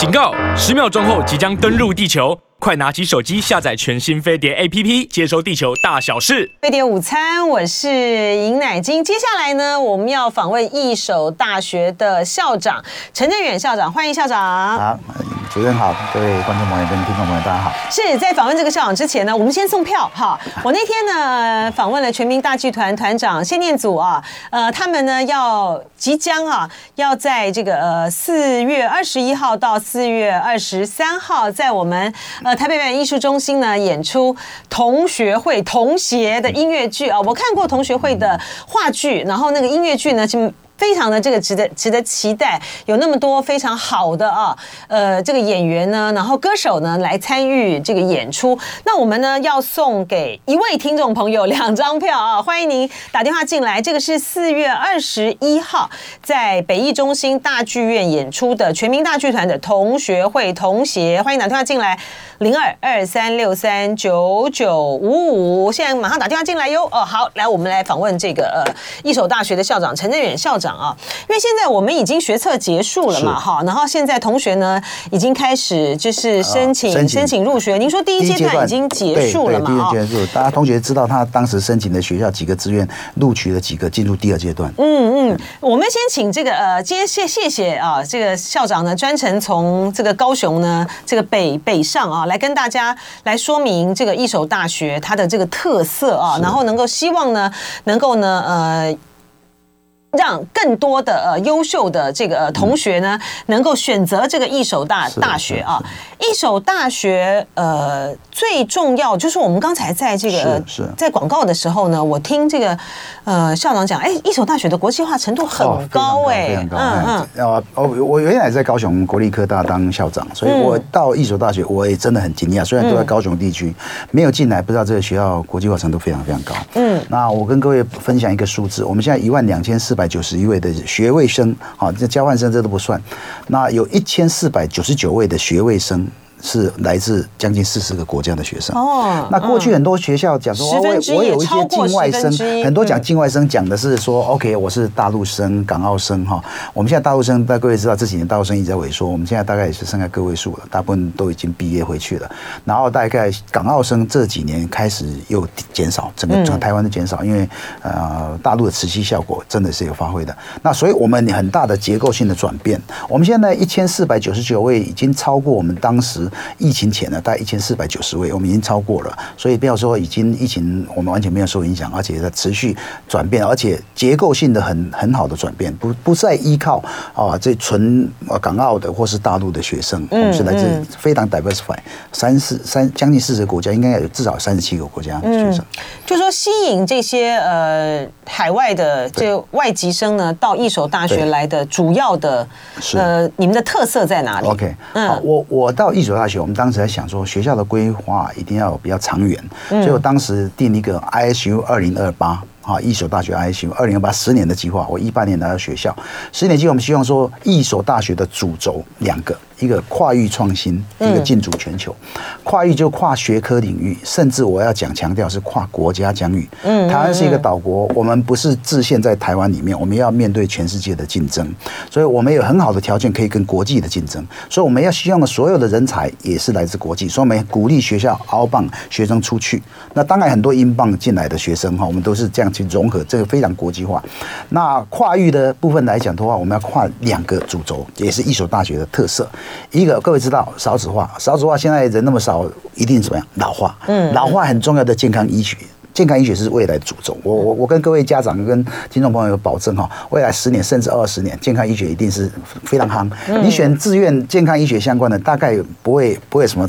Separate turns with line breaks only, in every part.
警告！十秒钟后即将登陆地球。快拿起手机下载全新飞碟 APP，接收地球大小事。
飞碟午餐，我是尹乃金。接下来呢，我们要访问一手大学的校长陈振远校长，欢迎校长。
好，主任好，各位观众朋友跟听众朋友，大家好。
是在访问这个校长之前呢，我们先送票哈。我那天呢访问了全民大剧团团长谢念祖啊，呃，他们呢要即将啊要在这个呃四月二十一号到四月二十三号在我们。呃台北表演艺术中心呢演出同学会同学的音乐剧啊，我看过同学会的话剧，然后那个音乐剧呢就。非常的这个值得值得期待，有那么多非常好的啊，呃，这个演员呢，然后歌手呢来参与这个演出。那我们呢要送给一位听众朋友两张票啊，欢迎您打电话进来。这个是四月二十一号在北艺中心大剧院演出的全民大剧团的同学会同学，欢迎打电话进来，零二二三六三九九五五，现在马上打电话进来哟。哦，好，来我们来访问这个呃义守大学的校长陈振远校长。啊，因为现在我们已经学测结束了嘛，哈，然后现在同学呢已经开始就是申请申请，申请入学。您说第一阶段已经结束了嘛？
第一阶段结束，大家同学知道他当时申请的学校几个志愿，录取了几个进入第二阶段。
嗯嗯，我们先请这个呃，今天谢谢谢啊，这个校长呢专程从这个高雄呢这个北北上啊，来跟大家来说明这个一手大学它的这个特色啊，然后能够希望呢能够呢呃。让更多的呃优秀的这个、呃、同学呢，能够选择这个一手大大学啊。一手大学呃最重要就是我们刚才在这个在广告的时候呢，我听这个呃校长讲，哎，一手大学的国际化程度很高哎，
非常高，嗯嗯。哦，我原来在高雄国立科大当校长，所以我到义守大学我也真的很惊讶，虽然都在高雄地区，没有进来不知道这个学校国际化程度非常非常高。嗯，那我跟各位分享一个数字，我们现在一万两千四百。百九十一位的学位生，好，这交换生这都不算，那有一千四百九十九位的学位生。是来自将近四十个国家的学生哦。那过去很多学校讲说，我我有一些境外生，很多讲境外生讲的是说，OK，我是大陆生、港澳生哈。我们现在大陆生，大家各位知道这几年大陆生一直在萎缩，我们现在大概也是剩下个位数了，大部分都已经毕业回去了。然后大概港澳生这几年开始又减少，整个整个台湾的减少，因为呃大陆的磁吸效果真的是有发挥的。那所以我们很大的结构性的转变，我们现在一千四百九十九位已经超过我们当时。疫情前呢，大概一千四百九十位，我们已经超过了，所以不要说已经疫情，我们完全没有受影响，而且在持续转变，而且结构性的很很好的转变，不不再依靠啊这纯港澳的或是大陆的学生，我们是来自非常 diversify 三四三将近四十个国家，应该有至少三十七个国家的学生，
就说吸引这些呃海外的这外籍生呢到一所大学来的主要的呃你们的特色在哪里
？OK，好，我我到义守大学，我们当时在想说，学校的规划一定要比较长远，所以我当时定一个 ISU 二零二八啊，一所大学 ISU 二零二八十年的计划。我一八年来到学校，十年计划我们希望说，一所大学的主轴两个。一个跨域创新，一个进驻全球。跨域就跨学科领域，甚至我要讲强调是跨国家疆域。嗯，台湾是一个岛国，我们不是自限在台湾里面，我们要面对全世界的竞争，所以我们有很好的条件可以跟国际的竞争。所以我们要希望的所有的人才也是来自国际，所以我们鼓励学校 outbound 学生出去。那当然很多 inbound 进来的学生哈，我们都是这样去融合，这个非常国际化。那跨域的部分来讲的话，我们要跨两个主轴，也是一所大学的特色。一个各位知道少子化，少子化现在人那么少，一定怎么样？老化，嗯，老化很重要的健康医学。健康医学是未来主轴，我我我跟各位家长跟听众朋友保证哈，未来十年甚至二十年，健康医学一定是非常夯。你选志愿健康医学相关的，大概不会不会什么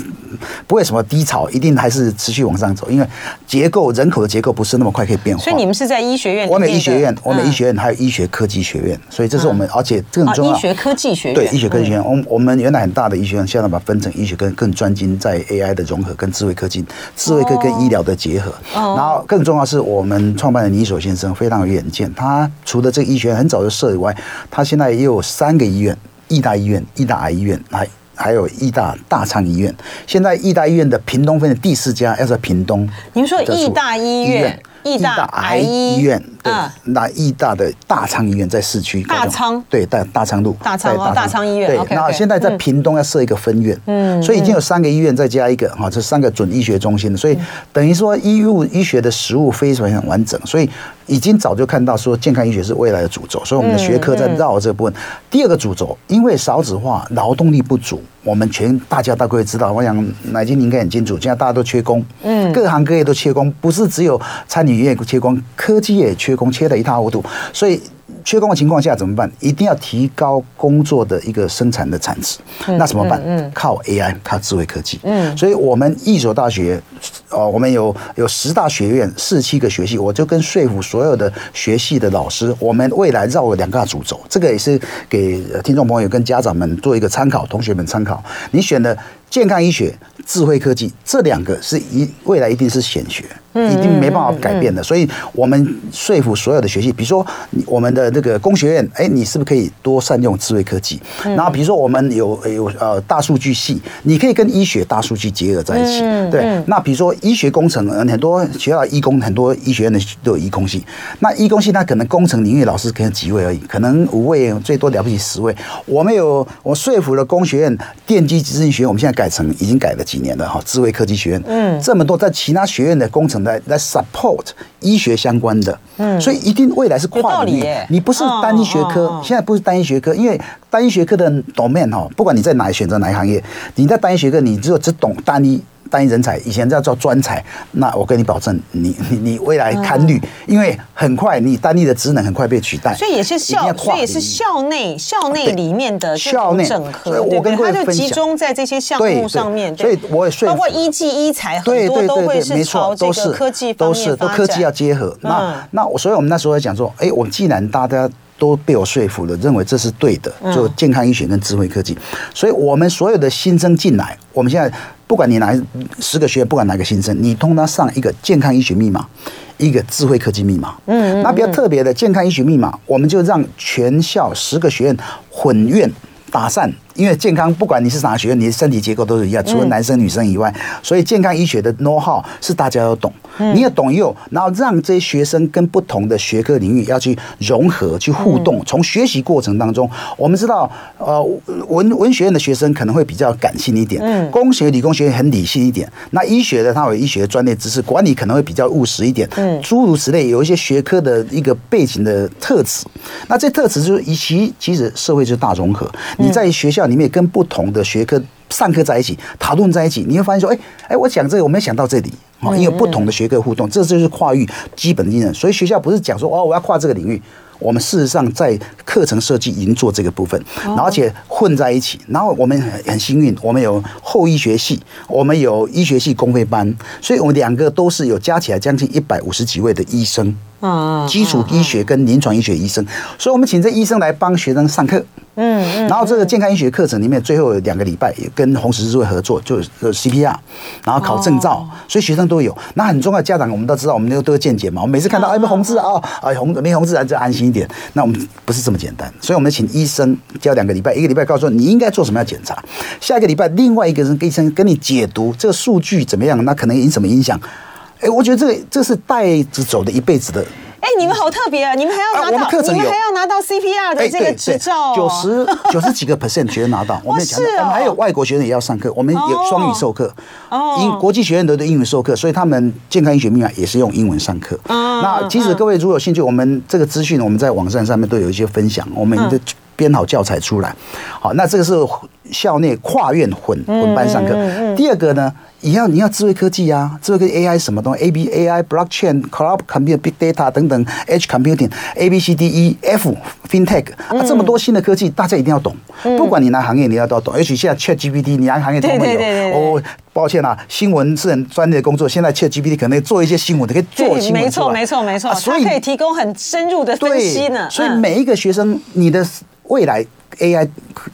不会什么低潮，一定还是持续往上走，因为结构人口的结构不是那么快可以变化。
所以你们是在医学院？
我美医学院，我美医学院还有医学科技学院，所以这是我们，而且这个很重要。
医学科技学院
对医学科技学院，我我们原来很大的医学院，现在把它分成医学跟更专精在 AI 的融合跟智慧科技、智慧科跟医疗的结合，然后更重要是。我们创办人倪守先生非常有远见，他除了这个医学院很早就设以外，他现在也有三个医院：义大医院、义大癌医院，还还有义大大昌医院。现在义大医院的屏东分的第四家要在屏东。
您说义大医院？义大癌医
院，对，
嗯
那义大的大昌医院在市区，
大昌
对大大昌路，
大昌大昌医院对
那现在在屏东要设一个分院，嗯，所以已经有三个医院再加一个哈，这三个准医学中心，所以等于说医务医学的实务非常很完整，所以已经早就看到说健康医学是未来的主轴，所以我们的学科在绕这部分。第二个主轴，因为少子化，劳动力不足，我们全大家大概会知道，我想乃金你应该很清楚，现在大家都缺工，嗯，各行各业都缺工，不是只有餐饮业缺工，科技业也缺工，缺的一塌糊涂，所以。缺工的情况下怎么办？一定要提高工作的一个生产的产值。那怎么办？靠 AI，靠智慧科技。嗯，所以我们一所大学，哦，我们有有十大学院，四十七个学系，我就跟说服所有的学系的老师，我们未来绕了两个主轴，这个也是给听众朋友跟家长们做一个参考，同学们参考。你选的健康医学、智慧科技这两个是一未来一定是显学，一定没办法改变的。所以我们说服所有的学系，比如说我们的这个工学院，哎，你是不是可以多善用智慧科技？然后比如说我们有有呃大数据系，你可以跟医学大数据结合在一起。对，那比如说医学工程，很多学校医工很多医学院的都有医工系，那医工系那可能工程领域老师可能几位而已，可能五位最多了不起十位。我们有我说服了工学院电机资讯学院，我们现在改成已经改了几年了哈，智慧科技学院。嗯，这么多在其他学院的工程来来 support 医学相关的，嗯，所以一定未来是跨领域，你不是单一学科，现在不是单一学科，因为单一学科的 domain 哈，不管你在哪里选择哪一行业，你在单一学科，你只有只懂单一。单一人才，以前叫做专才，那我跟你保证，你你你未来堪虑，因为很快你单一的职能很快被取代。
所以也是校，所以也是校内校内里面的校内整合，对对，它就集中在这些项目上面。
所以我也说，
包括一技一才很多都会是朝这个科技方面发展，
都是都科技要结合。那那所以我们那时候讲说，哎，我们既然大家都被我说服了，认为这是对的，就健康医学跟智慧科技，所以我们所有的新生进来，我们现在。不管你哪十个学院，不管哪个新生，你通常上一个健康医学密码，一个智慧科技密码。嗯，那比较特别的健康医学密码，我们就让全校十个学院混院打散。因为健康，不管你是哪个学院，你的身体结构都是一样，除了男生女生以外，所以健康医学的 know how 是大家要懂，你也懂又，然后让这些学生跟不同的学科领域要去融合、去互动。从学习过程当中，我们知道，呃，文文学院的学生可能会比较感性一点，嗯工学、理工学院很理性一点。那医学的，他有医学的专业知识，管理可能会比较务实一点。嗯诸如此类，有一些学科的一个背景的特质。那这特质就是，以其其实社会就是大融合。你在学校。里面跟不同的学科上课在一起，讨论在一起，你会发现说，哎哎，我讲这个我没想到这里，因为不同的学科互动，这就是跨域基本的技能。所以学校不是讲说哦，我要跨这个领域，我们事实上在课程设计已经做这个部分，而且混在一起。然后我们很很幸运，我们有后医学系，我们有医学系公费班，所以我们两个都是有加起来将近一百五十几位的医生，基础医学跟临床医学医生，所以我们请这医生来帮学生上课。嗯，然后这个健康医学课程里面，最后有两个礼拜也跟红十字会合作，就是 CPR，然后考证照，所以学生都有。那很重要，家长我们都知道，我们都都见解嘛。我们每次看到哎，红字啊，哎红没红字啊，就安心点。那我们不是这么简单，所以我们请医生教两个礼拜，一个礼拜告诉你应该做什么要检查，下一个礼拜另外一个人跟医生跟你解读这个数据怎么样，那可能有什么影响？哎，我觉得这个这是带着走的一辈子的。
哎，你们好特别啊！你们还要拿到，你们还要拿到 CPR 的这个执照，
九十九十几个 percent 学生拿到。我们讲，我们还有外国学生也要上课，我们有双语授课，英国际学院都的英语授课，所以他们健康医学密码也是用英文上课。那其实各位如果有兴趣，我们这个资讯我们在网站上面都有一些分享，我们的编好教材出来。好，那这个是校内跨院混混班上课。第二个呢？你要你要智慧科技啊，智慧科技 AI 什么东西？A B A I blockchain cloud computing big data 等等，Edge computing A B C D E F fintech 啊，这么多新的科技，大家一定要懂。不管你哪行业，你要都要懂。而且现在 Chat GPT，你哪行业都会有。哦，抱歉啊，新闻是很专业的工作，现在 Chat GPT 可能做一些新闻，可以做新闻。
没错，没错，没错。所以可以提供很深入的分析呢。
所以每一个学生，你的未来 AI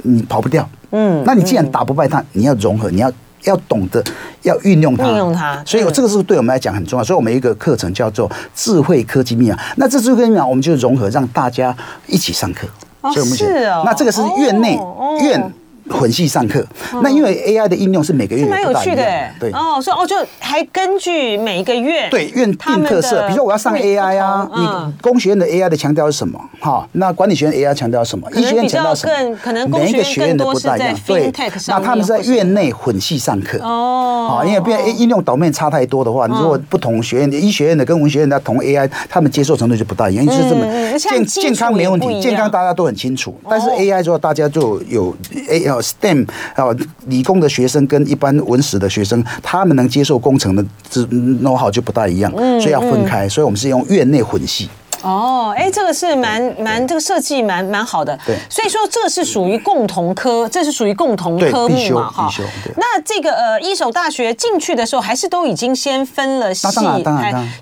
你跑不掉。嗯，那你既然打不败它，你要融合，你要。要懂得要运用它，运用它，所以这个是对我们来讲很重要。所以我们一个课程叫做智慧科技密码。那这智慧科技密码，我们就融合让大家一起上课。所以我们是哦，那这个是院内院混系上课。那因为 AI 的应用是每个月
蛮有趣的，
对
哦，所以哦，就还根据每一个月
对院定特色，比如说我要上 AI 啊，你工学院的 AI 的强调是什么？哈，那管理学院 AI 强调什么？医学院强调什么？
可能
每一个学院都不大一样，对。那他们是在院内混系上课哦，因为变应用导面差太多的话，你如果不同学院的医学院的跟文学院的同 AI，他们接受程度就不大一样，因为是这么健健康没问题，健康大家都很清楚，但是 AI 之后大家就有 A 呃 STEM 啊理工的学生跟一般文史的学生，他们能接受工程的知 know how 就不大一样，所以要分开，所以我们是用院内混系。
哦，哎，这个是蛮蛮这个设计蛮蛮好的。
对，
所以说这个是属于共同科，这是属于共同科目嘛，哈。那这个呃，一所大学进去的时候，还是都已经先分了系，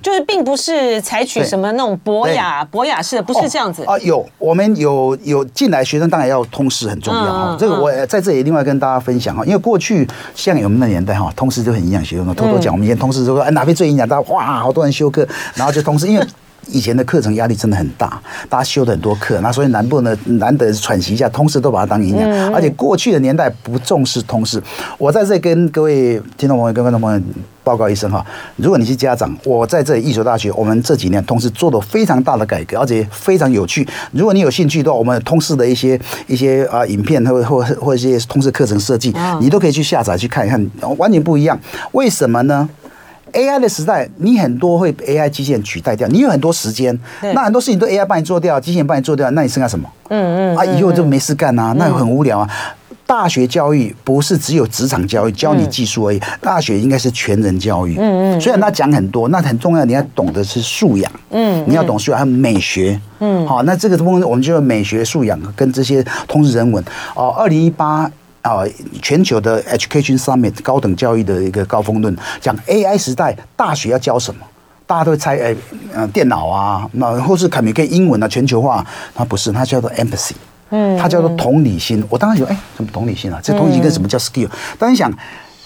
就是并不是采取什么那种博雅博雅式的，不是这样子
啊。有，我们有有进来学生，当然要通识很重要哈。这个我在这里另外跟大家分享哈，因为过去像我们那年代哈，通识就很营养学生，偷偷讲，我们以前通识就说哎哪边最营养，大家哇好多人修课，然后就通识，因为。以前的课程压力真的很大，大家修的很多课，那所以南部呢难得喘息一下，通识都把它当营养，而且过去的年代不重视通识。我在这里跟各位听众朋友、跟观众朋友报告一声哈，如果你是家长，我在这里一所大学，我们这几年通识做了非常大的改革，而且非常有趣。如果你有兴趣的话，我们通识的一些一些啊影片或或或一些通识课程设计，你都可以去下载去看一看，完全不一样。为什么呢？AI 的时代，你很多会被 AI 机器人取代掉，你有很多时间，那很多事情都 AI 帮你做掉，机器人帮你做掉，那你剩下什么？嗯嗯，啊，以后就没事干啊，那很无聊啊。大学教育不是只有职场教育，教你技术而已，大学应该是全人教育。嗯嗯，虽然他讲很多，那很重要，你要懂得是素养。嗯，你要懂素养，还有美学。嗯，好，那这个部分我们就要美学素养跟这些通识人文。哦，二零一八。啊，全球的 Education Summit 高等教育的一个高峰论，讲 AI 时代大学要教什么？大家都会猜，哎，呃，电脑啊，那或是 communicate 英文啊，全球化，它不是，它叫做 empathy，嗯，它叫做同理心。我当时觉得，哎，什么同理心啊？这同理心跟什么叫 skill？当然想。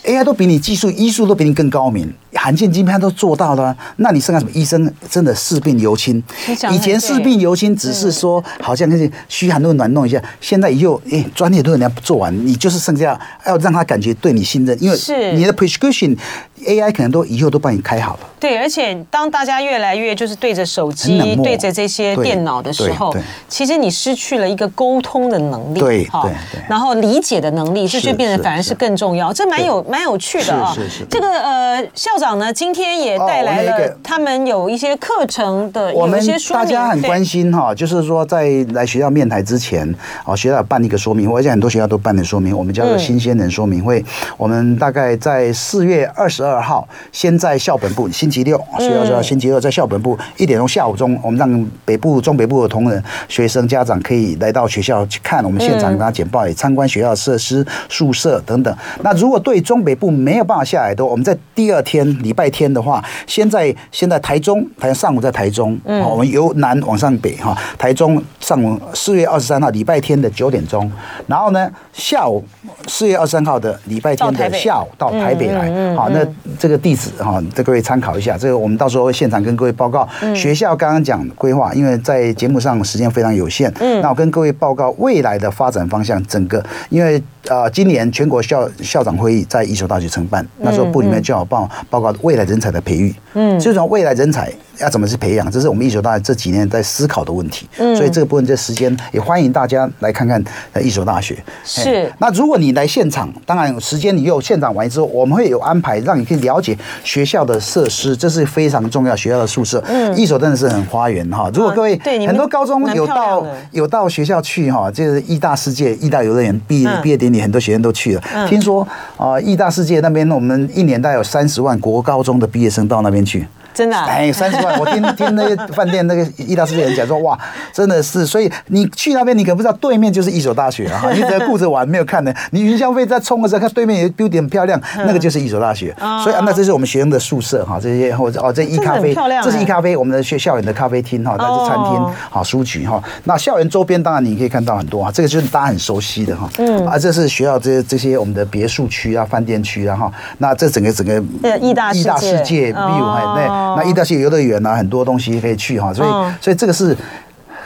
AI 都比你技术医术都比你更高明，罕见疾病都做到了，那你剩下什么？医生真的视病由亲。以前视病由亲只是说好像那些嘘寒问暖弄一下，现在以后诶专业都人家做完，你就是剩下要让他感觉对你信任，因为你的 prescription AI 可能都以后都帮你开好了。
对，而且当大家越来越就是对着手机、对着这些电脑的时候，其实你失去了一个沟通的能力，
对对，
然后理解的能力，这就变得反而是更重要。这蛮有蛮有趣的啊。是是是。这个呃，校长呢今天也带来了他们有一些课程的有一些说。
大家很关心哈，就是说在来学校面台之前，哦，学校办一个说明会，而且很多学校都办的说明，我们叫做新鲜人说明会。我们大概在四月二十二号，先在校本部。星期六，学校说星期六在校本部一点钟下午钟，我们让北部、中北部的同仁、学生、家长可以来到学校去看我们现场，给他简报，也参观学校设施、宿舍等等。那如果对中北部没有办法下来的，我们在第二天礼拜天的话，先在先在台中，台中上午在台中，我们由南往上北哈，台中上午四月二十三号礼拜天的九点钟，然后呢下午四月二十三号的礼拜天的下午到台北来，好，那这个地址哈，这各位参考一下。这个我们到时候会现场跟各位报告。学校刚刚讲规划，因为在节目上时间非常有限，嗯，那我跟各位报告未来的发展方向。整个因为呃，今年全国校校长会议在一所大学承办，那时候部里面就要报报告未来人才的培育，嗯，这种未来人才。要怎么去培养？这是我们一所大学这几年在思考的问题。嗯，所以这个部分这时间也欢迎大家来看看一所大学。
是。
那如果你来现场，当然时间你有现场完之后，我们会有安排，让你可以了解学校的设施，这是非常重要。学校的宿舍，嗯，一所真的是很花园哈。如果各位对很多高中有到有到学校去哈，就是艺大世界、艺大游乐园毕业毕业典礼，很多学生都去了。听说啊，义大世界那边我们一年大概有三十万国高中的毕业生到那边去。
真的哎，
三十万！我听听那个饭店那个意大世界人讲说，哇，真的是，所以你去那边，你可不知道对面就是一所大学啊！你只顾着玩，没有看呢。你云霄飞在冲的时候，看对面有 building 很漂亮，那个就是一所大学。所以啊，那这是我们学生的宿舍哈，这些或者哦，这一咖啡，这是一咖啡，我们的学校园的咖啡厅哈，那是餐厅，好书局哈。那校园周边当然你可以看到很多啊，这个就是大家很熟悉的哈。嗯。啊，这是学校这些这些我们的别墅区啊、饭店区啊哈。那这整个整个
义大
义大世界，比如那。那义大系游乐园啊，很多东西可以去哈，所以所以这个是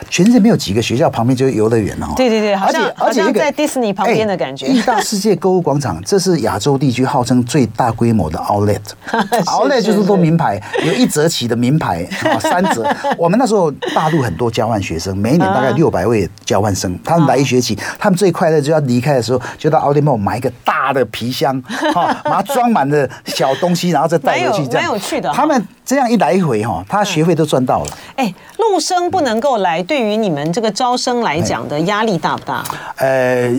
全世界没有几个学校旁边就是游乐园哦。
对对对，好像
而且
好像在迪士尼旁边的感觉。
义大世界购物广场，这是亚洲地区号称最大规模的 outlet，outlet 就是说名牌，有一折起的名牌啊，三折。我们那时候大陆很多交换学生，每一年大概六百位交换生，他们来一学期，他们最快乐就要离开的时候，就到 outlet mall 买一个大的皮箱，哈，把它装满的小东西，然后再带回去，这样。
蛮有趣的。
他们这样一来一回哈，他学费都赚到了。
哎，陆生不能够来，对于你们这个招生来讲的压力大不大？
呃。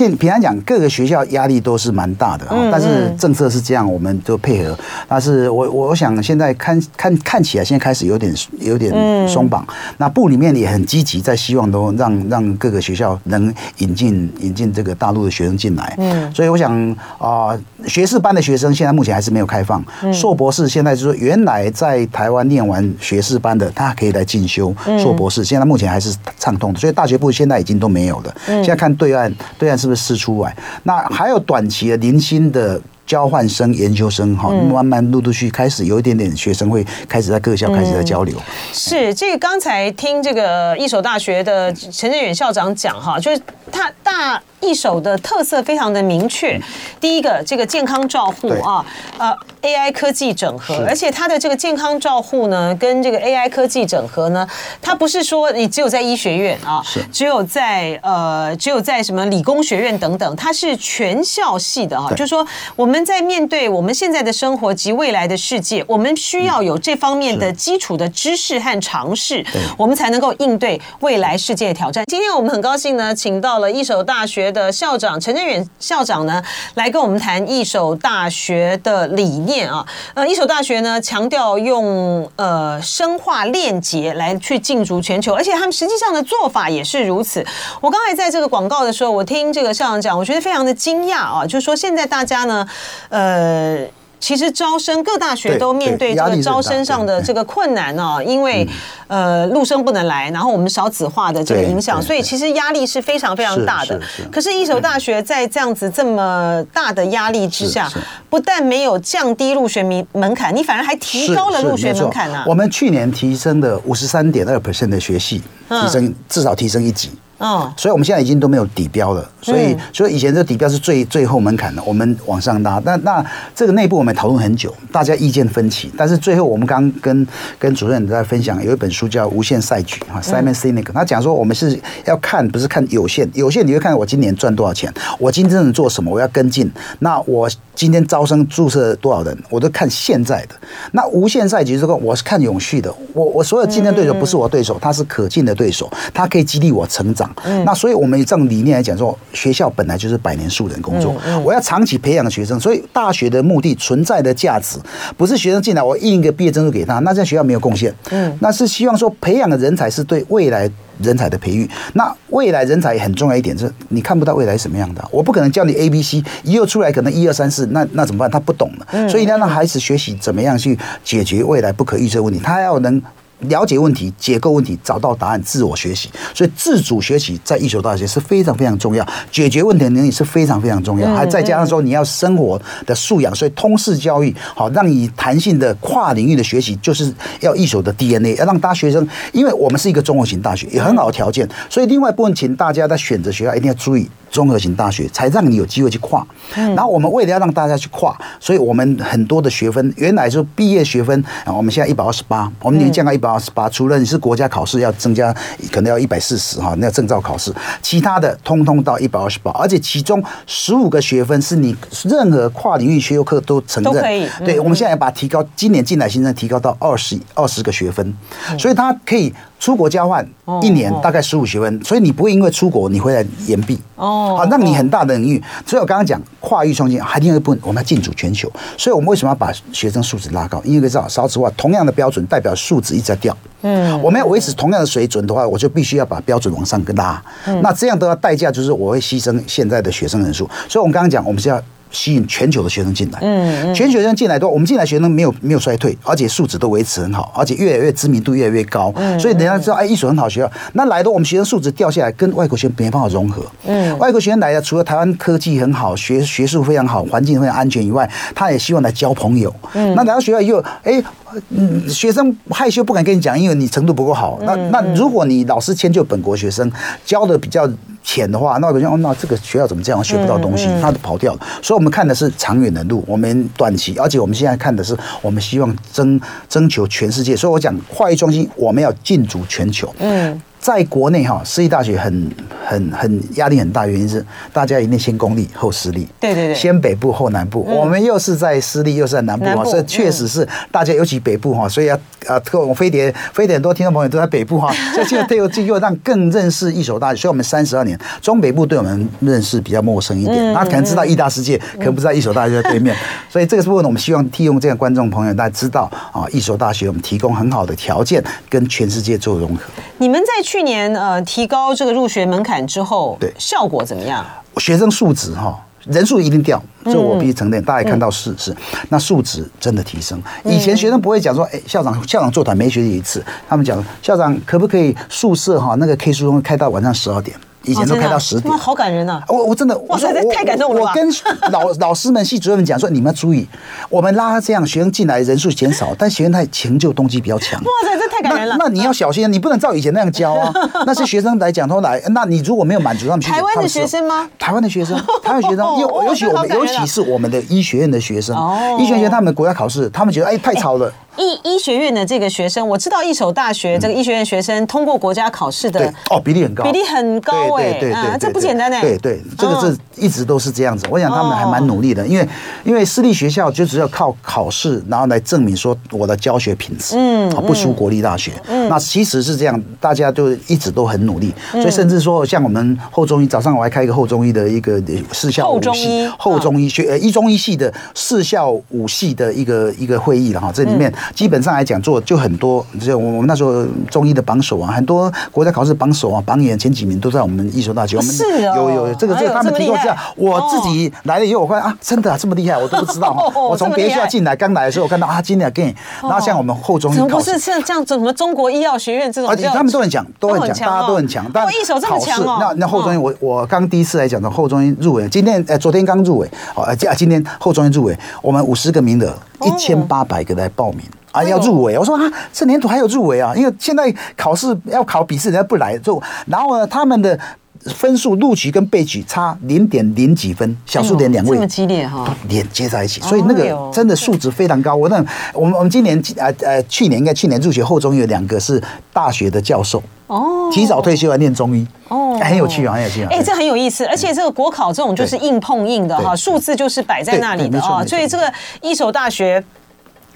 平平常讲，各个学校压力都是蛮大的啊。但是政策是这样，我们都配合。但是我我想现在看看看起来，现在开始有点有点松绑。那部里面也很积极，在希望都让让各个学校能引进引进这个大陆的学生进来。嗯，所以我想啊，学士班的学生现在目前还是没有开放。硕博士现在就是说，原来在台湾念完学士班的，他可以来进修硕博士。现在目前还是畅通的，所以大学部现在已经都没有了。现在看对岸，对岸是。试出来，那还有短期的零星的交换生、研究生，哈，慢慢陆陆续开始有一点点学生会开始在各校开始在交流。
是这个，刚才听这个一所大学的陈振远校长讲，哈，就是他大。一手的特色非常的明确，第一个这个健康照护啊，呃，AI 科技整合，而且它的这个健康照护呢，跟这个 AI 科技整合呢，它不是说你只有在医学院啊，只有在呃，只有在什么理工学院等等，它是全校系的啊，就是说我们在面对我们现在的生活及未来的世界，我们需要有这方面的基础的知识和尝试，我们才能够应对未来世界的挑战。今天我们很高兴呢，请到了一所大学。的校长陈振远校长呢，来跟我们谈义守大学的理念啊。呃，义守大学呢，强调用呃深化链接来去进驻全球，而且他们实际上的做法也是如此。我刚才在这个广告的时候，我听这个校长讲，我觉得非常的惊讶啊，就是说现在大家呢，呃。其实招生各大学都面对这个招生上的这个困难哦，因为呃陆生不能来，然后我们少子化的这个影响，所以其实压力是非常非常大的。可是，一所大学在这样子这么大的压力之下，不但没有降低入学门门槛，你反而还提高了入学门槛呢。
我们去年提升的五十三点二 percent 的学系，提升至少提升一级。嗯，所以我们现在已经都没有底标了，所以所以以前这底标是最最后门槛的，我们往上拉。那那这个内部我们讨论很久，大家意见分歧，但是最后我们刚跟跟主任在分享，有一本书叫《无限赛局》哈，Simon Sinek，他讲说我们是要看不是看有限，有限你会看我今年赚多少钱，我今天真的做什么，我要跟进。那我今天招生注册多少人，我都看现在的。那无限赛局这个我是看永续的，我我所有竞争对手不是我对手，他是可敬的对手，他可以激励我成长。嗯，那所以我们以这种理念来讲，说学校本来就是百年树人工作，我要长期培养学生，所以大学的目的存在的价值，不是学生进来我印一个毕业证书给他，那这样学校没有贡献。嗯，那是希望说培养的人才是对未来人才的培育。那未来人才也很重要一点是，你看不到未来什么样的，我不可能教你 A B C，一又出来可能一二三四，那那怎么办？他不懂了，所以要让孩子学习怎么样去解决未来不可预测问题，他要能。了解问题，解构问题，找到答案，自我学习。所以自主学习在一所大学是非常非常重要，解决问题的能力是非常非常重要。还再加上说你要生活的素养，所以通识教育好，让你弹性的跨领域的学习，就是要一所的 DNA，要让大学生，因为我们是一个综合型大学，有很好的条件，所以另外一部分，请大家在选择学校一定要注意。综合型大学才让你有机会去跨，然后我们为了要让大家去跨，所以我们很多的学分原来说毕业学分啊，我们现在一百二十八，我们年降到一百二十八。除了你是国家考试要增加，可能要一百四十哈，那证照考试，其他的通通到一百二十八，而且其中十五个学分是你任何跨领域学修课都承认，都可以。对，我们现在要把提高，今年进来新生提高到二十二十个学分，所以它可以。出国交换一年大概十五学分，所以你不会因为出国你回来延毕哦。好，那你很大的领域，所以我刚刚讲跨域创新，还另外一部分我们要进驻全球。所以我们为什么要把学生素质拉高？因为知道少子化同样的标准代表素质一直在掉。嗯，我们要维持同样的水准的话，我就必须要把标准往上拉。那这样的话代价就是我会牺牲现在的学生人数。所以我们刚刚讲，我们是要。吸引全球的学生进来。嗯，全球学生进来都，我们进来学生没有没有衰退，而且素质都维持很好，而且越来越知名度越来越高。嗯，所以人家知道，哎，一所很好学校。那来的我们学生素质掉下来，跟外国学生没办法融合。嗯，外国学生来的，除了台湾科技很好，学学术非常好，环境非常安全以外，他也希望来交朋友。嗯，那来到学校以后，哎，嗯，学生害羞不敢跟你讲，因为你程度不够好。那那如果你老师迁就本国学生，教的比较浅的话，那我想哦，那这个学校怎么这样，学不到东西，他都跑掉了。所以，我们看的是长远的路，我们短期，而且我们现在看的是，我们希望征征求全世界。所以我讲化育中心，我们要进驻全球。嗯。在国内哈，私立大学很很很压力很大，原因是大家一定先公立后私立，
对对对，
先北部后南部。我们又是在私立，又是在南部哈，所以确实是大家尤其北部哈，所以要啊，特我飞碟飞碟很多听众朋友都在北部哈，所以现在对又又让更认识一所大学。所以我们三十二年中北部对我们认识比较陌生一点，他可能知道义大世界，可能不知道一所大学在对面。所以这个部分我们希望利用这样观众朋友，大家知道啊，一所大学我们提供很好的条件，跟全世界做融合。
你们在。去年呃提高这个入学门槛之后，对效果怎么样？
学生素质哈，人数一定掉，这我必须承认。大家看到是是，那素质真的提升。以前学生不会讲说，哎，校长校长座谈没学习一次，他们讲校长可不可以宿舍哈那个 K 书中开到晚上十二点。以前都开到十点，
哇，好感人呐！
我我真的，
哇塞，太感动了。
我跟老老师们、系主任们讲说，你们要注意，我们拉这样学生进来人数减少，但学生他成就动机比较强。
哇塞，这太感人了。
那你要小心，你不能照以前那样教啊。那些学生来讲，都来，那你如果没有满足他们，
台湾的学生吗？
台湾的学生，台湾学生，尤尤其我们，尤其是我们的医学院的学生，医学院他们国家考试，他们觉得哎太吵了。
医医学院的这个学生，我知道一所大学这个医学院学生通过国家考试的
哦比例很高，
比例很高哎，对对对，这不简单哎，
对对，这个是一直都是这样子。我想他们还蛮努力的，因为因为私立学校就只要靠考试，然后来证明说我的教学品质，嗯，不输国立大学。那其实是这样，大家就一直都很努力，所以甚至说像我们后中医，早上我还开一个后中医的一个四校五系后中医学呃一中医系的四校五系的一个一个会议了哈，这里面。基本上来讲，做就很多，就我们那时候中医的榜首啊，很多国家考试榜首啊，榜眼前几名都在我们艺术大学。我们有有这个这个，他们提过这样。我自己来了以后，我发现啊，真的这么厉害，我都不知道。我从别校进来，刚来的时候，我看到啊，今天给你。然后像我们后中医考试，
不是像这样子，什么中国医药学院这种，
而且他们都很强，都很强，大家都很强。但
一手这么强哦。
那那后中医，我我刚第一次来讲的后中医入围，今天呃昨天刚入围，好啊，今天后中医入围，我们五十个名额，一千八百个来报名。啊，要入围！我说啊，这年度还有入围啊，因为现在考试要考笔试，人家不来就，然后呢，他们的分数录取跟被取差零点零几分，小数点两位，
这么激烈哈，
连接在一起，所以那个真的素质非常高。我那我们我们今年呃呃去年应该去年入学后中医有两个是大学的教授哦，提早退休来念中医。哦，很有趣啊，很有趣啊，
哎，这很有意思，而且这个国考这种就是硬碰硬的哈，数字就是摆在那里的啊，所以这个一所大学。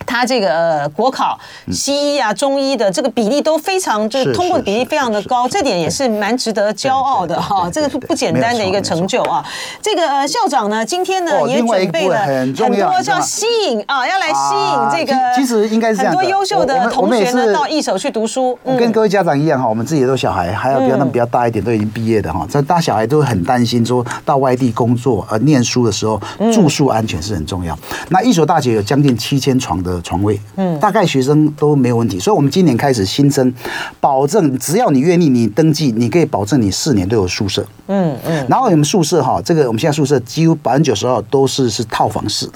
他这个呃国考西医啊中医的这个比例都非常，就是通过的比例非常的高，这点也是蛮值得骄傲的哈。这个是不简单的一个成就啊。这个呃校长呢，今天呢也准备了很多要吸引啊，要来吸引这个
其实应该是很多优
秀的同学呢到一所去读书。
我跟各位家长一样哈，我们自己都小孩，还有比他们比较大一点，都已经毕业的哈。这大小孩都很担心说到外地工作呃念书的时候住宿安全是很重要。那一所大学有将近七千床的床位，嗯，大概学生都没有问题，所以，我们今年开始新增，保证只要你愿意，你登记，你可以保证你四年都有宿舍，嗯嗯。然后我们宿舍哈，这个我们现在宿舍几乎百分之九十二都是是套房式的，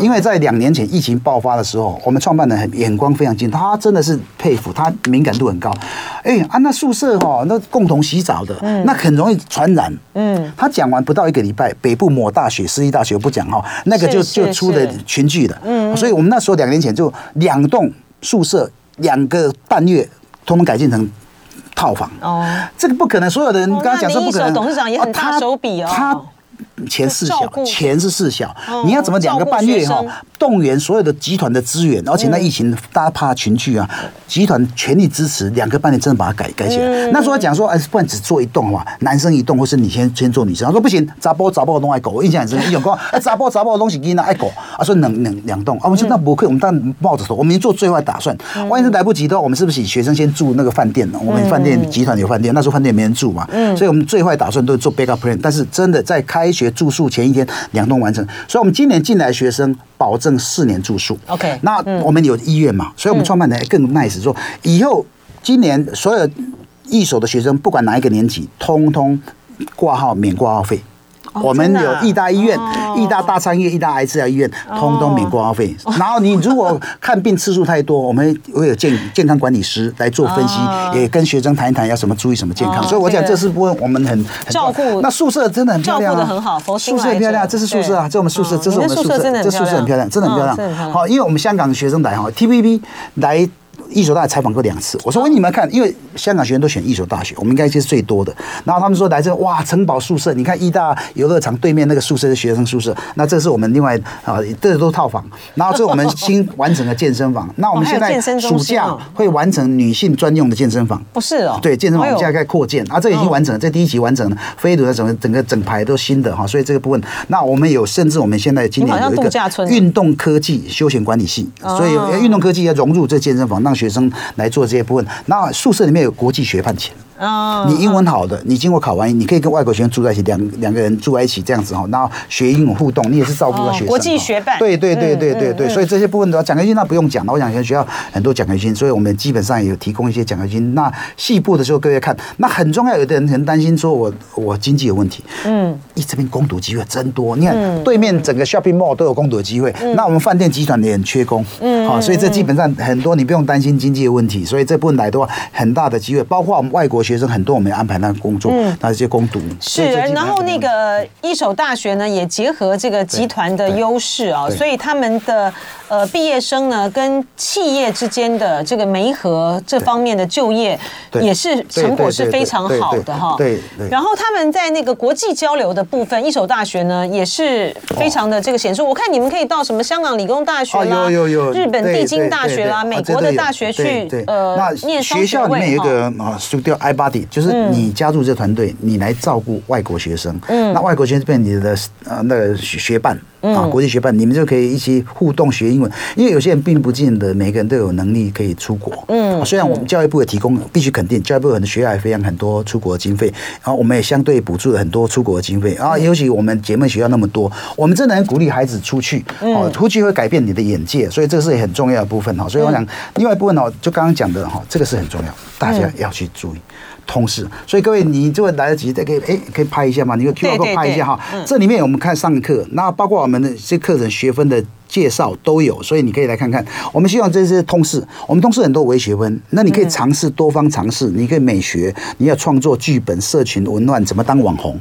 因为在两年前疫情爆发的时候，我们创办人很眼光非常精，他真的是佩服，他敏感度很高。哎啊，那宿舍哈，那共同洗澡的，那很容易传染，嗯。他讲完不到一个礼拜，北部某大学、私立大学不讲哈，那个就就出了群聚的，嗯。所以我们那时候两年前就。两栋宿舍两个半月，通通改建成套房。哦，这个不可能，所有的人刚刚讲说不可能。
董事长也很大手笔哦。
他钱事小，钱是事小。你要怎么两个半月哈？动员所有的集团的资源，而且那疫情大家怕群聚啊，集团全力支持，两个半月真的把它改改起来。那时候讲说，哎，不然只做一栋嘛，男生一栋，或是你先先做女生。他说不行，查甫查甫都爱狗，我印象很深。有讲，哎，查甫查甫东西囡仔爱狗，他，说两两两栋啊，我们说那不可以，我们当然抱着说，我们做最坏打算，万一是来不及的话，我们是不是请学生先住那个饭店呢？我们饭店集团有饭店，那时候饭店没人住嘛，所以我们最坏打算都是做 backup plan，但是真的在开学住宿前一天两栋完成，所以我们今年进来学生保证四年住宿。
OK，
那我们有医院嘛，所以我们创办人更 nice 说，以后今年所有一手的学生不管哪一个年级，通通挂号免挂号费。我们有义大医院、义大大肠医院、义大癌治疗医院，通通免挂号费。然后你如果看病次数太多，我们会有健健康管理师来做分析，也跟学生谈一谈要什么注意什么健康。所以我讲这是部分我们很
照顾。
那宿舍真的很漂亮，
照顾得很好，
宿舍很漂亮。这是宿舍啊，这是我们宿舍，这是我们宿舍，这宿舍很漂亮，真的很漂亮。好，因为我们香港的学生来哈，TVB 来。一所大学采访过两次，我说，问你们看，因为香港学生都选一所大学，我们应该就是最多的。然后他们说来这哇，城堡宿舍，你看一大游乐场对面那个宿舍是学生宿舍，那这是我们另外啊，这都是套房。然后这是我们新完成的健身房。那我们现在暑假会完成女性专用的健身房。
不是哦，
对，健身房我们现在在扩建。啊，这已经完成了，这第一期完成了，飞轮的整个整个整排都新的哈，所以这个部分，那我们有甚至我们现在今年有一个运动科技休闲管理系，所以运动科技要融入这健身房，让学生来做。这些部分，那宿舍里面有国际学伴钱。你英文好的，你经过考完，你可以跟外国学生住在一起，两两个人住在一起这样子哈，然后学英文互动，你也是照顾到学生。
国际学伴。
对对对对对对，所以这些部分的话，奖学金那不用讲了。我想学校很多奖学金，所以我们基本上也有提供一些奖学金。那细部的时候，各位看，那很重要。有的人很担心说我我经济有问题。嗯。咦，这边攻读机会真多，你看对面整个 shopping mall 都有攻读的机会。那我们饭店集团也很缺工。嗯。好，所以这基本上很多你不用担心经济的问题。所以这部分来的话，很大的机会，包括我们外国学生很多，我们也安排那个工作，那这些攻读
是。然后那个一手大学呢，也结合这个集团的优势啊，所以他们的呃毕业生呢，跟企业之间的这个媒合这方面的就业，也是成果是非常好的哈。
对。
然后他们在那个国际交流的部分，一手大学呢也是非常的这个显著。我看你们可以到什么香港理工大学啦，日本帝京大学啦，美国的大学去呃念商学校里面有一个啊，叫就是你加入这个团队，你来照顾外国学生。嗯，那外国学生变你的呃那个学伴。啊，国际学伴，你们就可以一起互动学英文。因为有些人并不见得每个人都有能力可以出国。嗯，虽然我们教育部也提供，必须肯定，教育部很多学校也培养很多出国经费，然后我们也相对补助了很多出国的经费。啊尤其我们姐妹学校那么多，我们真的很鼓励孩子出去。哦，出去会改变你的眼界，所以这个是很重要的部分哈。所以我想，另外一部分哦，就刚刚讲的哈，这个是很重要，大家要去注意。通识，所以各位，你就会来得及，再可以哎，可以拍一下嘛？你用 QR code 拍一下哈。这里面我们看上课，那包括我们的这些课程学分的介绍都有，所以你可以来看看。我们希望这些通识，我们通识很多微学分，那你可以尝试多方尝试，你可以美学，你要创作剧本、社群文案，怎么当网红？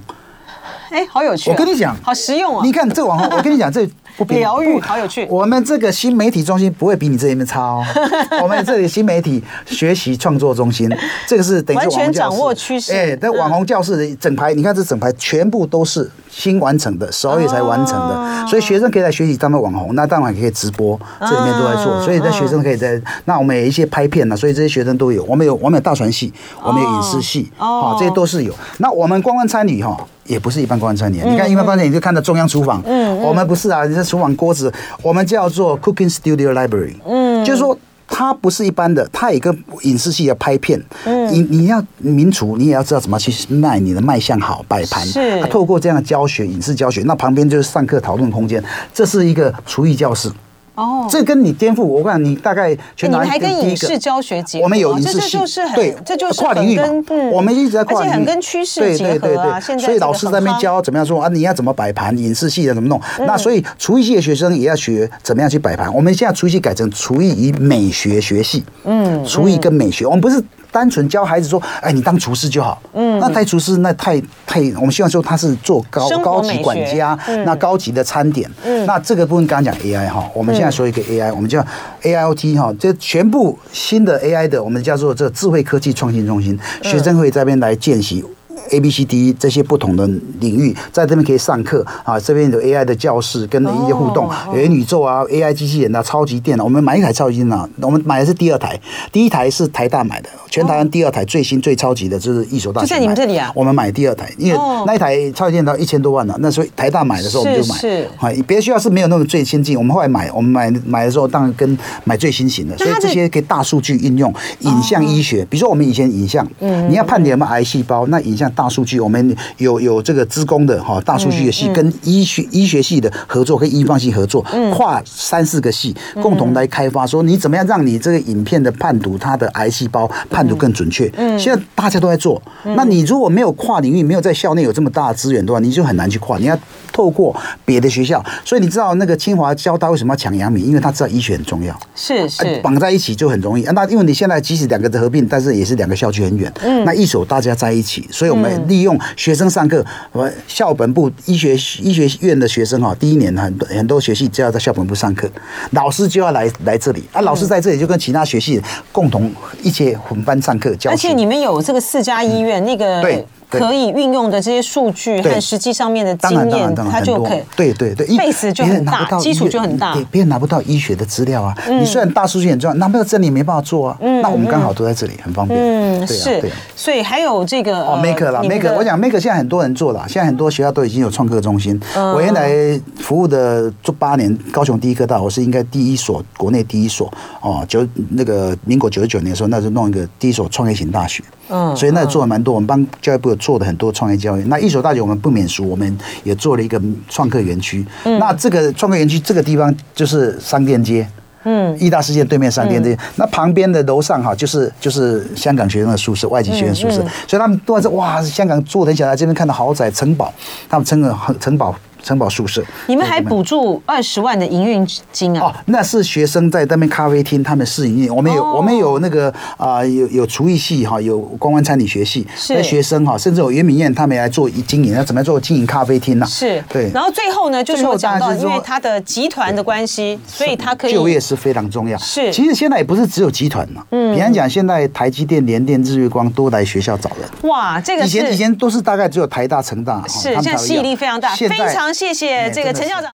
哎，好有趣！
我跟你讲，
好实用啊！
你看这个网红，我跟你讲这。
疗愈好有趣。
我们这个新媒体中心不会比你这边差哦。我们这里新媒体学习创作中心，这个是等于是网红教室，完全掌握趋势。哎，这网红教室的整排，你看这整排全部都是新完成的，十二月才完成的。所以学生可以来学习当网红，那当然可以直播，这里面都在做。所以在学生可以在那我们有一些拍片呢，所以这些学生都有。我们有我们有大传系，我们有影视系，好，这些都是有。那我们观光餐旅哈。也不是一般观光餐饮，你看一般观光餐饮你就看到中央厨房，嗯，我们不是啊，你这厨房锅子，我们叫做 Cooking Studio Library，嗯，就是说它不是一般的，它有一个影视系要拍片，嗯，你你要名厨，你也要知道怎么去卖你的卖相好摆盘，是，啊透过这样的教学影视教学，那旁边就是上课讨论空间，这是一个厨艺教室。哦，这跟你颠覆，我看你大概全拿一个。你们还跟影视教学结合，我们有影视系，对，这就是跨领域嘛。我们一直在跨领域，跟趋势结合啊。所以老师在那边教怎么样说啊？你要怎么摆盘？影视系的怎么弄？那所以厨艺系的学生也要学怎么样去摆盘。我们现在厨艺系改成厨艺与美学学系。嗯，厨艺跟美学，我们不是。单纯教孩子说：“哎，你当厨师就好。”嗯，那太厨师那太太，我们希望说他是做高高级管家，那高级的餐点。嗯，那这个部分刚刚讲 AI 哈，我们现在说一个 AI，我们叫 AIoT 哈，这全部新的 AI 的，我们叫做这智慧科技创新中心。学生会在这边来见习。A B C D 这些不同的领域，在这边可以上课啊。这边有 AI 的教室，跟一些互动，元宇宙啊，AI 机器人啊，超级电脑。我们买一台超级电脑，我们买的是第二台，第一台是台大买的，全台湾第二台最新最超级的，就是一所大学。
就在你们这里啊？
我们买第二台，因为那一台超级电脑一千多万呢，那所以台大买的时候我们就买。是。啊，别的学校是没有那么最先进，我们后来买，我们买买的时候当然跟买最新型的，所以这些可以大数据应用，影像医学，比如说我们以前影像，嗯，你要判点有没有癌细胞，那影像大数据，我们有有这个资工的哈大数据的系跟医学医学系的合作，跟医方系合作，跨三四个系共同来开发，说你怎么样让你这个影片的判读它的癌细胞判读更准确。嗯，现在大家都在做，那你如果没有跨领域，没有在校内有这么大的资源的话，你就很难去跨。你要透过别的学校，所以你知道那个清华交大为什么要抢杨明？因为他知道医学很重要，是是。绑在一起就很容易。那因为你现在即使两个的合并，但是也是两个校区很远，嗯，那一手大家在一起，所以我们利用学生上课，我校本部医学医学院的学生哈，第一年很多很多学系就要在校本部上课，老师就要来来这里啊，老师在这里就跟其他学系共同一起混班上课教。
而且你们有这个四家医院，那个对。可以运用的这些数据和实际上面的经验，它就可以
对对对
，base 就很大，基础就很大。
别人拿不到医学的资料啊，你虽然大数据很重要，拿不到这里没办法做啊。那我们刚好都在这里，很方便。
嗯，是。所以还有这个
哦，Maker 啦，Maker，我讲 Maker 现在很多人做了，现在很多学校都已经有创客中心。我原来服务的做八年，高雄第一科大，我是应该第一所，国内第一所哦，九那个民国九十九年的时候，那就弄一个第一所创业型大学。嗯，所以那做了蛮多，我们帮教育部做的很多创业教育。那一所大学我们不免俗，我们也做了一个创客园区。嗯，那这个创客园区这个地方就是商店街，嗯，义大世界对面商店街。嗯，那旁边的楼上哈，就是就是香港学生的宿舍，外籍学生宿舍。嗯嗯，所以他们都在哇，香港住的很小，来这边看到豪宅城堡，他们称个城堡。城堡宿舍，
你们还补助二十万的营运金啊？
哦，那是学生在那边咖啡厅，他们试营运。我们有，我们有那个啊，有有厨艺系哈，有公关餐饮学系，是学生哈，甚至有袁敏燕他们来做经营，要怎么样做经营咖啡厅呢？
是，对。然后最后呢，就是我讲到，因为他的集团的关系，所以他可以
就业是非常重要。是，其实现在也不是只有集团嘛，嗯，比方讲，现在台积电、联电、日月光都来学校找人。
哇，这个
以前以前都是大概只有台大、成大，
是，现在吸引力非常大。非常谢谢这个。陈校长。